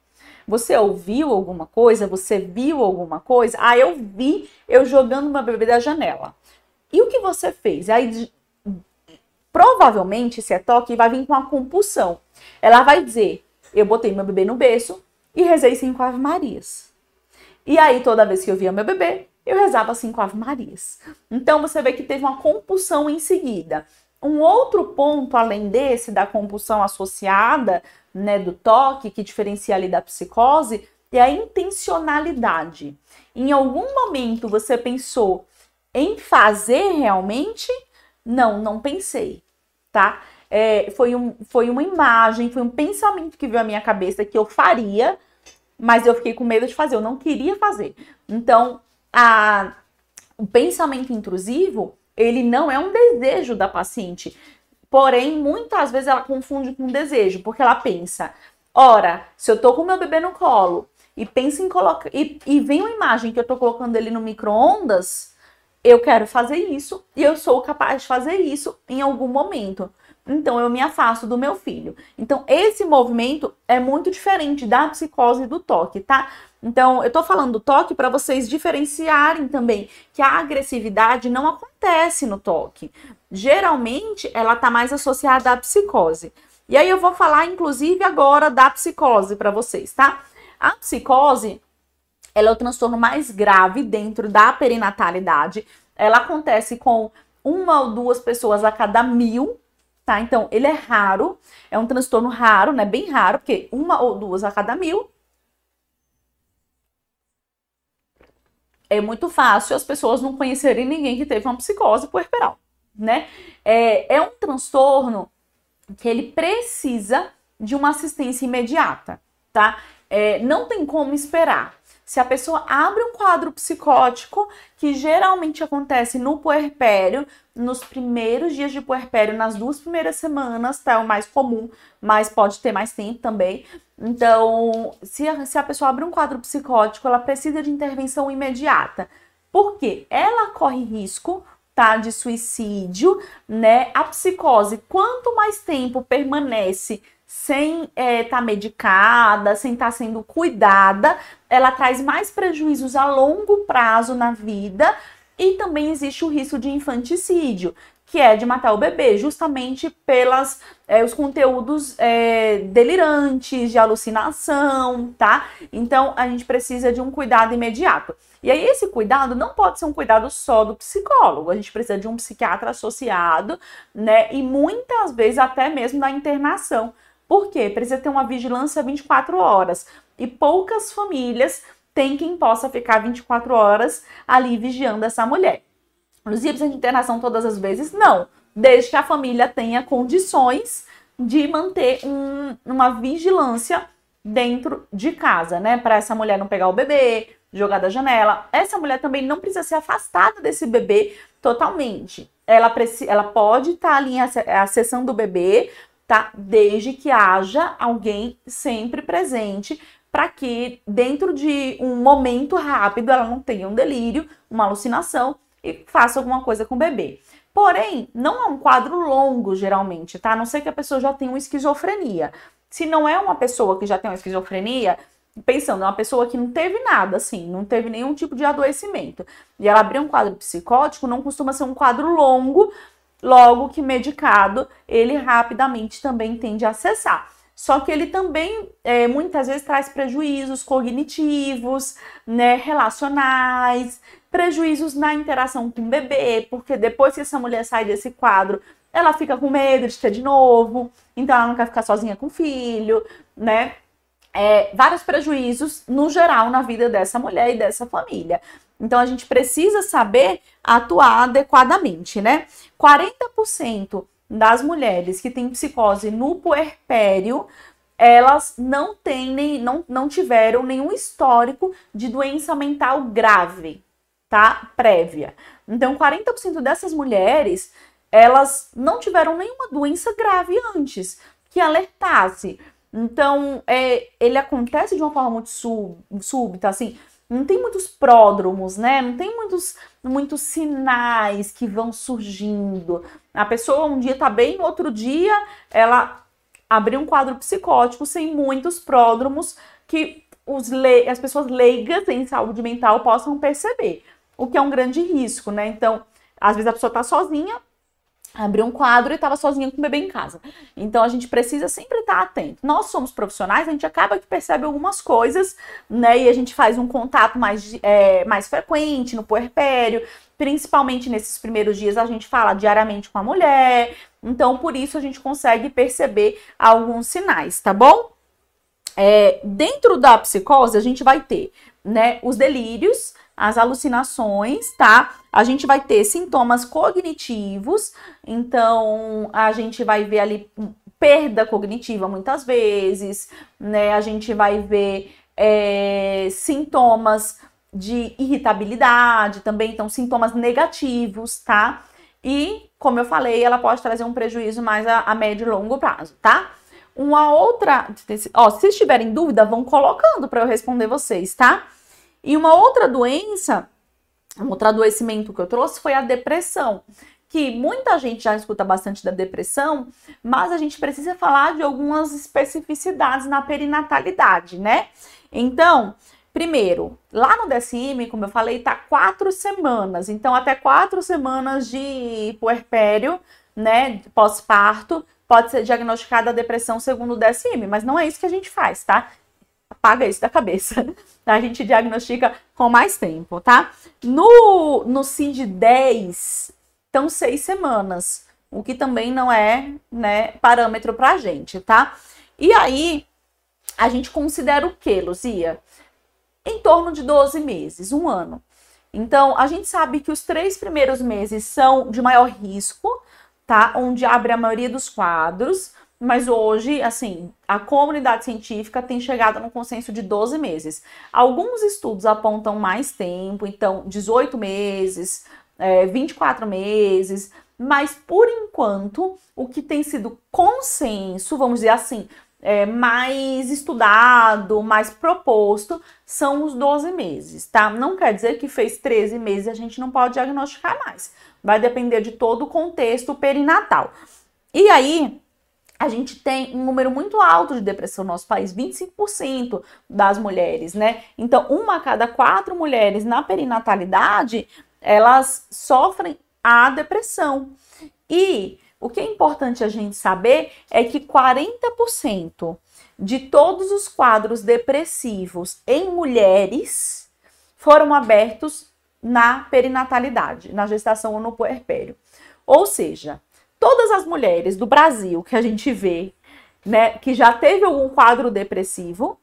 Você ouviu alguma coisa? Você viu alguma coisa? Ah, eu vi eu jogando uma bebê da janela. E o que você fez? Aí, provavelmente, se é toque, vai vir com uma compulsão. Ela vai dizer: Eu botei meu bebê no berço e rezei cinco Ave Marias. E aí, toda vez que eu via meu bebê, eu rezava cinco Ave Marias. Então, você vê que teve uma compulsão em seguida. Um outro ponto, além desse, da compulsão associada, né, do toque, que diferencia ali da psicose, é a intencionalidade. Em algum momento você pensou em fazer realmente? Não, não pensei, tá? É, foi, um, foi uma imagem, foi um pensamento que veio à minha cabeça que eu faria, mas eu fiquei com medo de fazer, eu não queria fazer. Então, a, o pensamento intrusivo ele não é um desejo da paciente. Porém, muitas vezes ela confunde com desejo, porque ela pensa: ora, se eu tô com meu bebê no colo e pensa em colocar e, e vem uma imagem que eu tô colocando ele no micro-ondas, eu quero fazer isso e eu sou capaz de fazer isso em algum momento. Então eu me afasto do meu filho. Então esse movimento é muito diferente da psicose do toque, tá? Então eu tô falando do toque para vocês diferenciarem também que a agressividade não acontece no toque. Geralmente ela tá mais associada à psicose. E aí eu vou falar inclusive agora da psicose para vocês, tá? A psicose ela é o transtorno mais grave dentro da perinatalidade. Ela acontece com uma ou duas pessoas a cada mil tá? Então, ele é raro, é um transtorno raro, né? Bem raro, porque uma ou duas a cada mil. É muito fácil as pessoas não conhecerem ninguém que teve uma psicose puerperal, né? É, é um transtorno que ele precisa de uma assistência imediata, tá? É, não tem como esperar. Se a pessoa abre um quadro psicótico, que geralmente acontece no puerpério, nos primeiros dias de puerpério, nas duas primeiras semanas, tá? É o mais comum, mas pode ter mais tempo também. Então, se a, se a pessoa abre um quadro psicótico, ela precisa de intervenção imediata. Por quê? Ela corre risco tá, de suicídio, né? A psicose, quanto mais tempo permanece sem estar é, tá medicada, sem estar tá sendo cuidada, ela traz mais prejuízos a longo prazo na vida e também existe o risco de infanticídio, que é de matar o bebê, justamente pelas é, os conteúdos é, delirantes, de alucinação, tá? Então a gente precisa de um cuidado imediato. E aí esse cuidado não pode ser um cuidado só do psicólogo, a gente precisa de um psiquiatra associado, né? E muitas vezes até mesmo da internação por quê? Precisa ter uma vigilância 24 horas. E poucas famílias têm quem possa ficar 24 horas ali vigiando essa mulher. Luzia precisa de internação todas as vezes? Não. Desde que a família tenha condições de manter um, uma vigilância dentro de casa, né? Para essa mulher não pegar o bebê, jogar da janela. Essa mulher também não precisa ser afastada desse bebê totalmente. Ela, ela pode estar tá ali acessando o bebê, tá? Desde que haja alguém sempre presente para que dentro de um momento rápido ela não tenha um delírio, uma alucinação e faça alguma coisa com o bebê. Porém, não é um quadro longo geralmente, tá? A não ser que a pessoa já tenha uma esquizofrenia. Se não é uma pessoa que já tem uma esquizofrenia, pensando, é uma pessoa que não teve nada, assim, não teve nenhum tipo de adoecimento, e ela abrir um quadro psicótico, não costuma ser um quadro longo, Logo que medicado, ele rapidamente também tende a cessar. Só que ele também é, muitas vezes traz prejuízos cognitivos, né, relacionais, prejuízos na interação com o bebê, porque depois que essa mulher sai desse quadro, ela fica com medo de ter de novo, então ela não quer ficar sozinha com o filho, né? É, vários prejuízos no geral na vida dessa mulher e dessa família. Então a gente precisa saber atuar adequadamente, né? 40% das mulheres que têm psicose no puerpério, elas não têm nem, não, não tiveram nenhum histórico de doença mental grave, tá? Prévia. Então 40% dessas mulheres, elas não tiveram nenhuma doença grave antes que alertasse. Então, é, ele acontece de uma forma muito súbita, assim, não tem muitos pródromos, né? Não tem muitos, muitos sinais que vão surgindo. A pessoa um dia tá bem, outro dia ela abriu um quadro psicótico sem muitos pródromos que os as pessoas leigas em saúde mental possam perceber, o que é um grande risco, né? Então, às vezes a pessoa tá sozinha, abriu um quadro e estava sozinha com o bebê em casa. Então a gente precisa sempre estar atento. Nós somos profissionais, a gente acaba que percebe algumas coisas, né? E a gente faz um contato mais, é, mais frequente no puerpério, principalmente nesses primeiros dias a gente fala diariamente com a mulher. Então por isso a gente consegue perceber alguns sinais, tá bom? É, dentro da psicose a gente vai ter, né, os delírios, as alucinações, tá? A gente vai ter sintomas cognitivos, então a gente vai ver ali perda cognitiva muitas vezes, né? A gente vai ver é, sintomas de irritabilidade também, então sintomas negativos, tá? e, como eu falei, ela pode trazer um prejuízo mais a, a médio e longo prazo, tá? Uma outra, ó, se estiverem dúvida, vão colocando para eu responder vocês, tá? E uma outra doença, um outro adoecimento que eu trouxe foi a depressão que muita gente já escuta bastante da depressão, mas a gente precisa falar de algumas especificidades na perinatalidade, né? Então, primeiro, lá no DSM, como eu falei, tá quatro semanas. Então, até quatro semanas de puerpério, né, pós-parto, pode ser diagnosticada a depressão segundo o DSM, mas não é isso que a gente faz, tá? Apaga isso da cabeça. [laughs] A gente diagnostica com mais tempo, tá? No, no CID-10, então seis semanas, o que também não é né, parâmetro para a gente, tá? E aí, a gente considera o que, Luzia? Em torno de 12 meses, um ano. Então, a gente sabe que os três primeiros meses são de maior risco, tá? Onde abre a maioria dos quadros, mas hoje, assim, a comunidade científica tem chegado no consenso de 12 meses. Alguns estudos apontam mais tempo, então 18 meses, é, 24 meses, mas por enquanto o que tem sido consenso, vamos dizer assim, é, mais estudado, mais proposto, são os 12 meses, tá? Não quer dizer que fez 13 meses a gente não pode diagnosticar mais. Vai depender de todo o contexto perinatal. E aí, a gente tem um número muito alto de depressão no nosso país, 25% das mulheres, né? Então, uma a cada quatro mulheres na perinatalidade elas sofrem a depressão. E o que é importante a gente saber é que 40% de todos os quadros depressivos em mulheres foram abertos na perinatalidade, na gestação ou no puerpério. Ou seja, todas as mulheres do Brasil que a gente vê, né, que já teve algum quadro depressivo,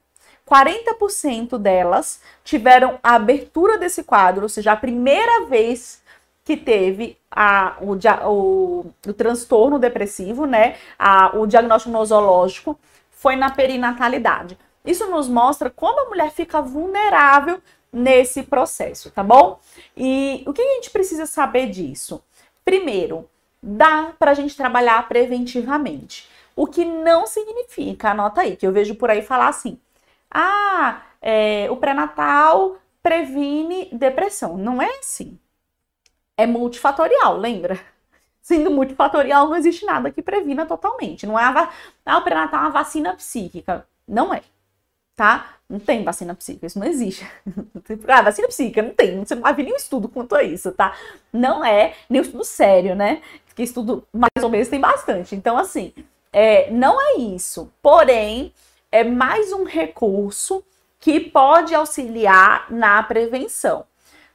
40% delas tiveram a abertura desse quadro, ou seja, a primeira vez que teve a, o, o, o transtorno depressivo, né? A, o diagnóstico nosológico foi na perinatalidade. Isso nos mostra como a mulher fica vulnerável nesse processo, tá bom? E o que a gente precisa saber disso? Primeiro, dá para a gente trabalhar preventivamente. O que não significa, anota aí, que eu vejo por aí falar assim: ah, é, o pré-natal previne depressão. Não é assim. É multifatorial, lembra? [laughs] Sendo multifatorial, não existe nada que previna totalmente. Não é a ah, o pré-natal é uma vacina psíquica. Não é. Tá? Não tem vacina psíquica, isso não existe. [laughs] ah, vacina psíquica, não tem. Você não ver nenhum estudo quanto a isso, tá? Não é nem estudo sério, né? Que estudo mais ou menos tem bastante. Então, assim, é, não é isso. Porém, é mais um recurso que pode auxiliar na prevenção.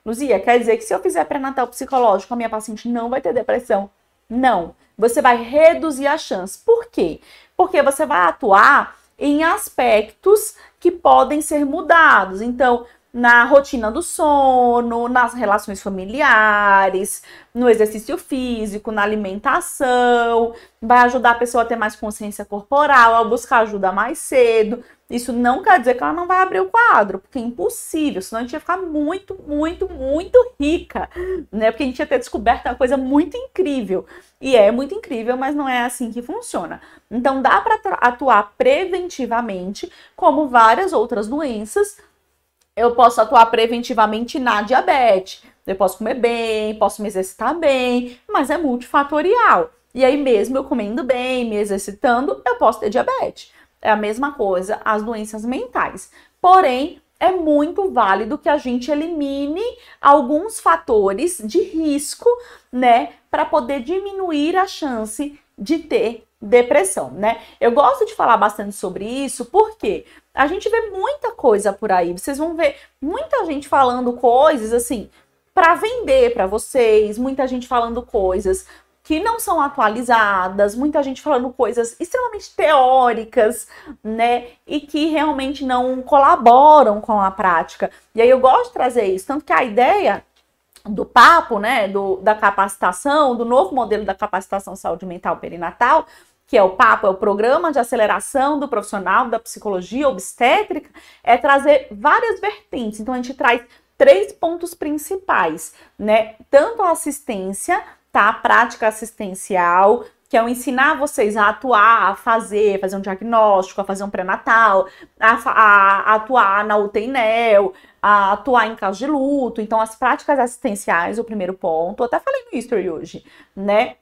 Luzia, quer dizer que se eu fizer pré-natal psicológico, a minha paciente não vai ter depressão? Não. Você vai reduzir a chance. Por quê? Porque você vai atuar em aspectos que podem ser mudados. Então, na rotina do sono, nas relações familiares, no exercício físico, na alimentação, vai ajudar a pessoa a ter mais consciência corporal, a buscar ajuda mais cedo. Isso não quer dizer que ela não vai abrir o quadro, porque é impossível, senão a gente ia ficar muito, muito, muito rica, né? Porque a gente ia ter descoberto uma coisa muito incrível. E é muito incrível, mas não é assim que funciona. Então dá para atuar preventivamente, como várias outras doenças, eu posso atuar preventivamente na diabetes. Eu posso comer bem, posso me exercitar bem, mas é multifatorial. E aí, mesmo eu comendo bem, me exercitando, eu posso ter diabetes. É a mesma coisa as doenças mentais. Porém, é muito válido que a gente elimine alguns fatores de risco, né, para poder diminuir a chance de ter depressão, né? Eu gosto de falar bastante sobre isso porque a gente vê muita coisa por aí. Vocês vão ver muita gente falando coisas assim para vender para vocês, muita gente falando coisas que não são atualizadas, muita gente falando coisas extremamente teóricas, né? E que realmente não colaboram com a prática. E aí eu gosto de trazer isso, tanto que a ideia do papo, né, do, da capacitação, do novo modelo da capacitação saúde mental perinatal, que é o PAPO, é o Programa de Aceleração do Profissional da Psicologia Obstétrica, é trazer várias vertentes. Então, a gente traz três pontos principais, né? Tanto a assistência tá? Prática assistencial, que é o ensinar vocês a atuar, a fazer, fazer um diagnóstico, a fazer um pré-natal, a, a, a, atuar na UTI-NEL, a atuar em caso de luto. Então, as práticas assistenciais, o primeiro ponto, eu até falei no history hoje, né?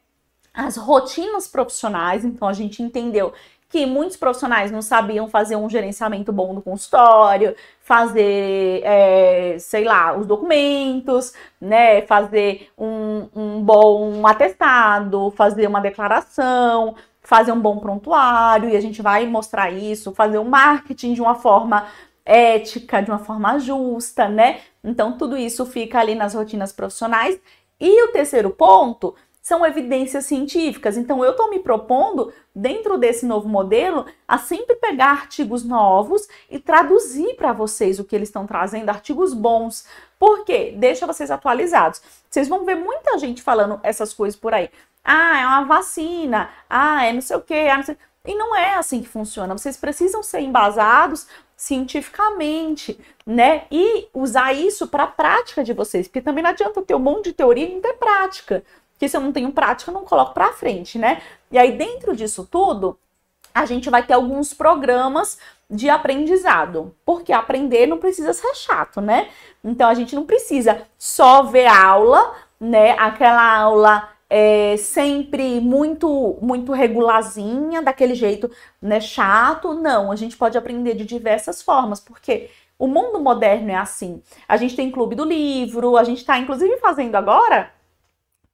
As rotinas profissionais, então a gente entendeu que muitos profissionais não sabiam fazer um gerenciamento bom do consultório, fazer, é, sei lá, os documentos, né, fazer um, um bom atestado, fazer uma declaração, fazer um bom prontuário, e a gente vai mostrar isso, fazer o marketing de uma forma ética, de uma forma justa, né? Então, tudo isso fica ali nas rotinas profissionais. E o terceiro ponto são evidências científicas. Então, eu estou me propondo, dentro desse novo modelo, a sempre pegar artigos novos e traduzir para vocês o que eles estão trazendo, artigos bons. Por quê? Deixa vocês atualizados. Vocês vão ver muita gente falando essas coisas por aí. Ah, é uma vacina. Ah, é não sei o quê. Ah, não sei... E não é assim que funciona. Vocês precisam ser embasados cientificamente, né? E usar isso para a prática de vocês, porque também não adianta ter um monte de teoria e não ter prática que se eu não tenho prática, eu não coloco para frente, né? E aí, dentro disso tudo, a gente vai ter alguns programas de aprendizado, porque aprender não precisa ser chato, né? Então, a gente não precisa só ver aula, né? Aquela aula é, sempre muito muito regularzinha, daquele jeito, né, chato. Não, a gente pode aprender de diversas formas, porque o mundo moderno é assim. A gente tem clube do livro, a gente está inclusive fazendo agora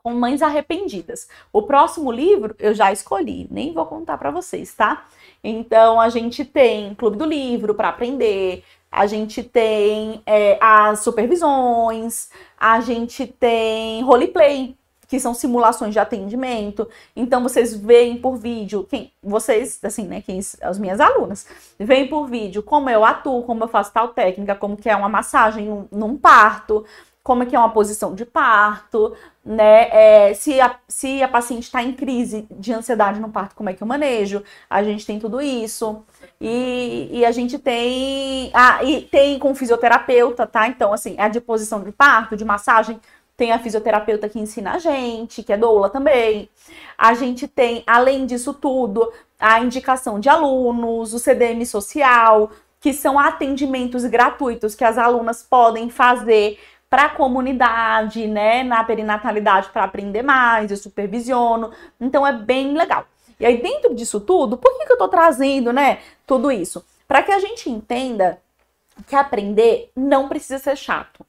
com mães arrependidas. O próximo livro eu já escolhi, nem vou contar para vocês, tá? Então a gente tem Clube do Livro para aprender, a gente tem é, as supervisões, a gente tem roleplay, que são simulações de atendimento. Então vocês veem por vídeo, quem vocês, assim, né, quem as minhas alunas, veem por vídeo como eu atuo, como eu faço tal técnica, como que é uma massagem num, num parto, como é que é uma posição de parto, né? É, se, a, se a paciente está em crise de ansiedade no parto, como é que eu manejo? A gente tem tudo isso. E, e a gente tem. Ah, e tem com fisioterapeuta, tá? Então, assim, a de posição de parto, de massagem, tem a fisioterapeuta que ensina a gente, que é doula também. A gente tem, além disso tudo, a indicação de alunos, o CDM social, que são atendimentos gratuitos que as alunas podem fazer para a comunidade, né, na perinatalidade para aprender mais, eu supervisiono. Então é bem legal. E aí dentro disso tudo, por que, que eu estou trazendo, né, tudo isso? Para que a gente entenda que aprender não precisa ser chato.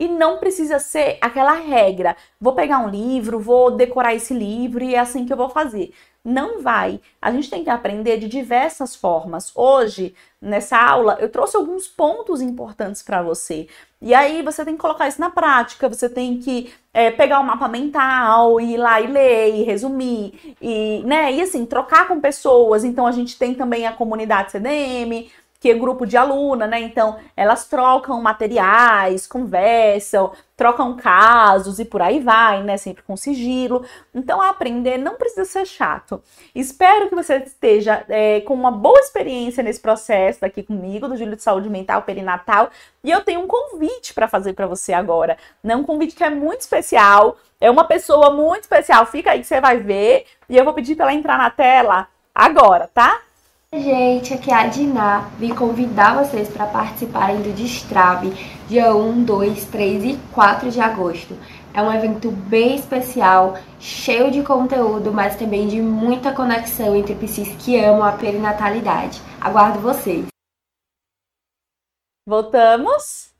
E não precisa ser aquela regra. Vou pegar um livro, vou decorar esse livro e é assim que eu vou fazer. Não vai. A gente tem que aprender de diversas formas. Hoje, nessa aula, eu trouxe alguns pontos importantes para você. E aí você tem que colocar isso na prática, você tem que é, pegar o um mapa mental, ir lá e ler, e resumir, e, né, e assim, trocar com pessoas. Então a gente tem também a comunidade CDM, que é grupo de aluna, né? Então, elas trocam materiais, conversam, trocam casos e por aí vai, né? Sempre com sigilo. Então, aprender não precisa ser chato. Espero que você esteja é, com uma boa experiência nesse processo aqui comigo, do Júlio de Saúde Mental Perinatal. E eu tenho um convite para fazer para você agora. Né? Um convite que é muito especial. É uma pessoa muito especial. Fica aí que você vai ver. E eu vou pedir para ela entrar na tela agora, tá? Gente, aqui é a Diná. Vim convidar vocês para participarem do Destrave, dia 1, 2, 3 e 4 de agosto. É um evento bem especial, cheio de conteúdo, mas também de muita conexão entre psis que amam a perinatalidade. Aguardo vocês. Voltamos.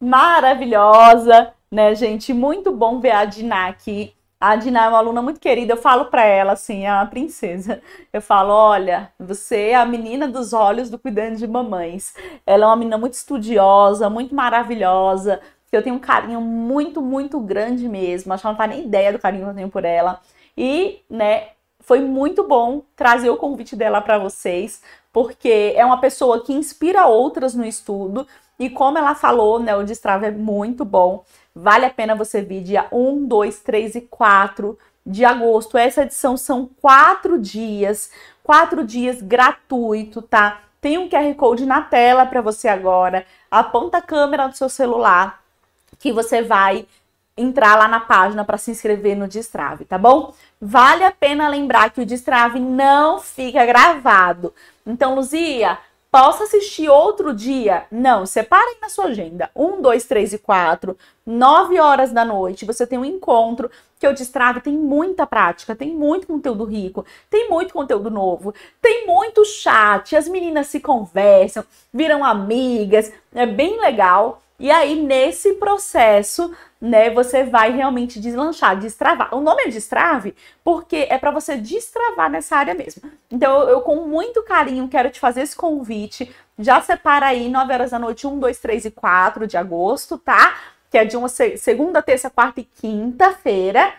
Maravilhosa, né, gente? Muito bom ver a Diná aqui a Dina é uma aluna muito querida, eu falo para ela assim, é uma princesa. Eu falo, olha, você é a menina dos olhos do cuidando de mamães. Ela é uma menina muito estudiosa, muito maravilhosa, eu tenho um carinho muito, muito grande mesmo. Acho que ela não faz nem ideia do carinho que eu tenho por ela. E, né, foi muito bom trazer o convite dela para vocês, porque é uma pessoa que inspira outras no estudo. E como ela falou, né, o Destrava é muito bom. Vale a pena você vir dia 1, 2, 3 e 4 de agosto. Essa edição são quatro dias, quatro dias gratuito, tá? Tem um QR Code na tela para você agora. Aponta a câmera do seu celular que você vai entrar lá na página para se inscrever no Destrave, tá bom? Vale a pena lembrar que o Destrave não fica gravado. Então, Luzia, posso assistir outro dia? Não, separe aí na sua agenda. Um, dois, três e quatro, nove horas da noite, você tem um encontro que o Destrave tem muita prática, tem muito conteúdo rico, tem muito conteúdo novo, tem muito chat, as meninas se conversam, viram amigas, é bem legal. E aí, nesse processo, né, você vai realmente deslanchar, destravar. O nome é destrave porque é para você destravar nessa área mesmo. Então, eu, com muito carinho, quero te fazer esse convite. Já separa aí, 9 horas da noite, 1, 2, 3 e 4 de agosto, tá? Que é de uma segunda, terça, quarta e quinta-feira.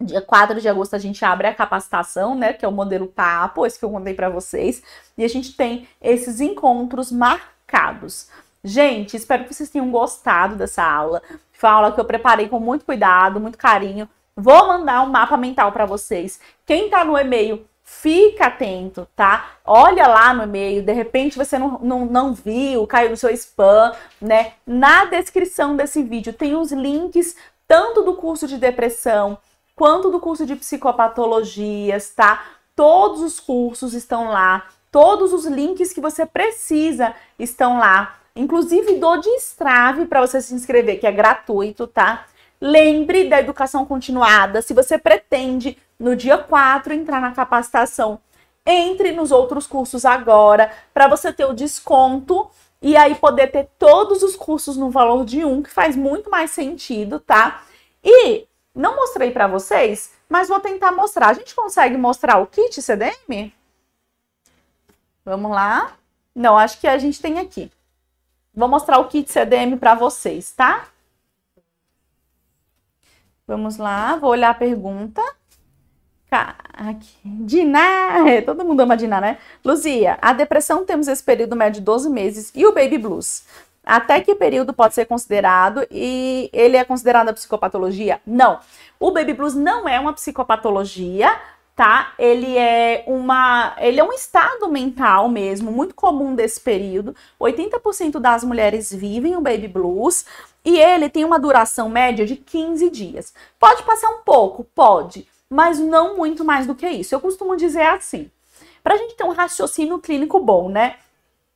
Dia 4 de agosto a gente abre a capacitação, né, que é o modelo papo, esse que eu contei para vocês, e a gente tem esses encontros marcados. Gente, espero que vocês tenham gostado dessa aula. Foi uma aula que eu preparei com muito cuidado, muito carinho. Vou mandar um mapa mental para vocês. Quem tá no e-mail, fica atento, tá? Olha lá no e-mail, de repente você não, não, não viu, caiu no seu spam, né? Na descrição desse vídeo tem os links tanto do curso de depressão quanto do curso de psicopatologias, tá? Todos os cursos estão lá, todos os links que você precisa estão lá inclusive do Destrave para você se inscrever, que é gratuito, tá? Lembre da educação continuada. Se você pretende no dia 4 entrar na capacitação, entre nos outros cursos agora para você ter o desconto e aí poder ter todos os cursos no valor de um, que faz muito mais sentido, tá? E não mostrei para vocês, mas vou tentar mostrar. A gente consegue mostrar o kit CDM? Vamos lá. Não, acho que a gente tem aqui. Vou mostrar o kit CDM para vocês, tá? Vamos lá, vou olhar a pergunta. Aqui. Diná, [laughs] todo mundo ama Diná, né? Luzia, a depressão temos esse período médio de 12 meses e o baby blues. Até que período pode ser considerado e ele é considerado a psicopatologia? Não. O baby blues não é uma psicopatologia, tá? Ele é uma, ele é um estado mental mesmo, muito comum desse período. 80% das mulheres vivem o baby blues e ele tem uma duração média de 15 dias. Pode passar um pouco, pode, mas não muito mais do que isso. Eu costumo dizer assim, para a gente ter um raciocínio clínico bom, né?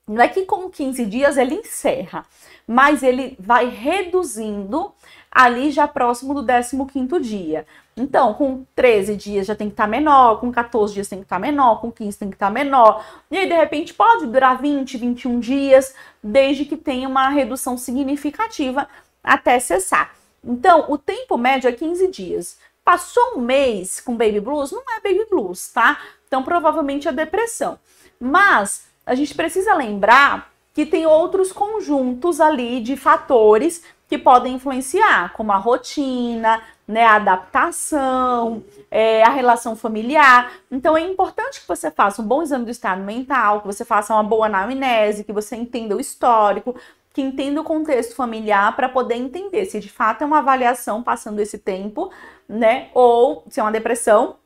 Não é que com 15 dias ele encerra, mas ele vai reduzindo ali já próximo do 15º dia. Então, com 13 dias já tem que estar tá menor, com 14 dias tem que estar tá menor, com 15 tem que estar tá menor. E aí, de repente, pode durar 20, 21 dias, desde que tenha uma redução significativa até cessar. Então, o tempo médio é 15 dias. Passou um mês com baby blues, não é baby blues, tá? Então, provavelmente é depressão. Mas a gente precisa lembrar que tem outros conjuntos ali de fatores que podem influenciar, como a rotina, né, a adaptação, é, a relação familiar. Então é importante que você faça um bom exame do estado mental, que você faça uma boa anamnese, que você entenda o histórico, que entenda o contexto familiar para poder entender se de fato é uma avaliação passando esse tempo, né, ou se é uma depressão,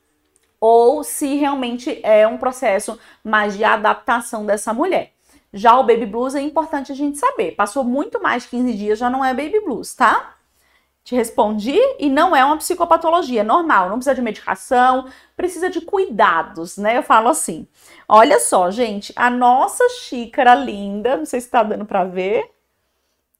ou se realmente é um processo mais de adaptação dessa mulher. Já o baby blues é importante a gente saber. Passou muito mais de 15 dias, já não é baby blues, tá? Te respondi e não é uma psicopatologia, é normal, não precisa de medicação, precisa de cuidados, né? Eu falo assim. Olha só, gente, a nossa xícara linda, não sei se tá dando para ver.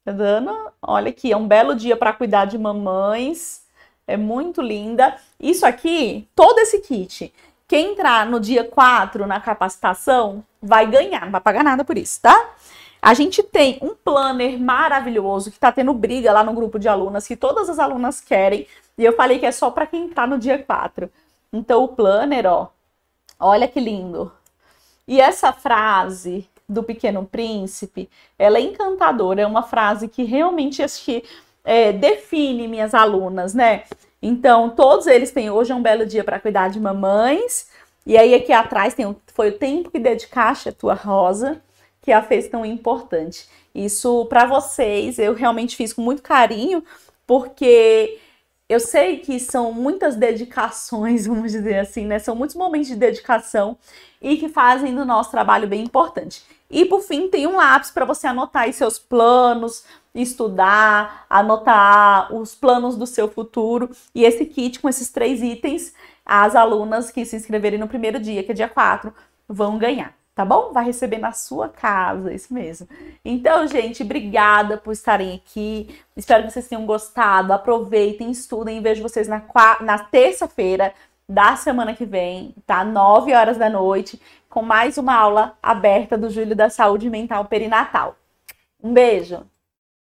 Tá dando? Olha aqui, é um belo dia para cuidar de mamães. É muito linda. Isso aqui, todo esse kit, quem entrar no dia 4 na capacitação vai ganhar, não vai pagar nada por isso, tá? A gente tem um planner maravilhoso que tá tendo briga lá no grupo de alunas, que todas as alunas querem, e eu falei que é só para quem tá no dia 4. Então o planner, ó, olha que lindo. E essa frase do Pequeno Príncipe, ela é encantadora, é uma frase que realmente acho que é, define minhas alunas, né? Então, todos eles têm hoje é um belo dia para cuidar de mamães. E aí aqui atrás tem foi o tempo que dedicaste a tua rosa, que a fez tão importante. Isso para vocês eu realmente fiz com muito carinho, porque eu sei que são muitas dedicações, [laughs] vamos dizer assim, né? São muitos momentos de dedicação e que fazem do nosso trabalho bem importante. E por fim, tem um lápis para você anotar aí seus planos, estudar, anotar os planos do seu futuro. E esse kit com esses três itens, as alunas que se inscreverem no primeiro dia, que é dia 4, vão ganhar tá bom? Vai receber na sua casa, isso mesmo. Então, gente, obrigada por estarem aqui. Espero que vocês tenham gostado. Aproveitem, estudem. Vejo vocês na, na terça-feira da semana que vem, tá? 9 horas da noite, com mais uma aula aberta do Júlio da Saúde Mental Perinatal. Um beijo!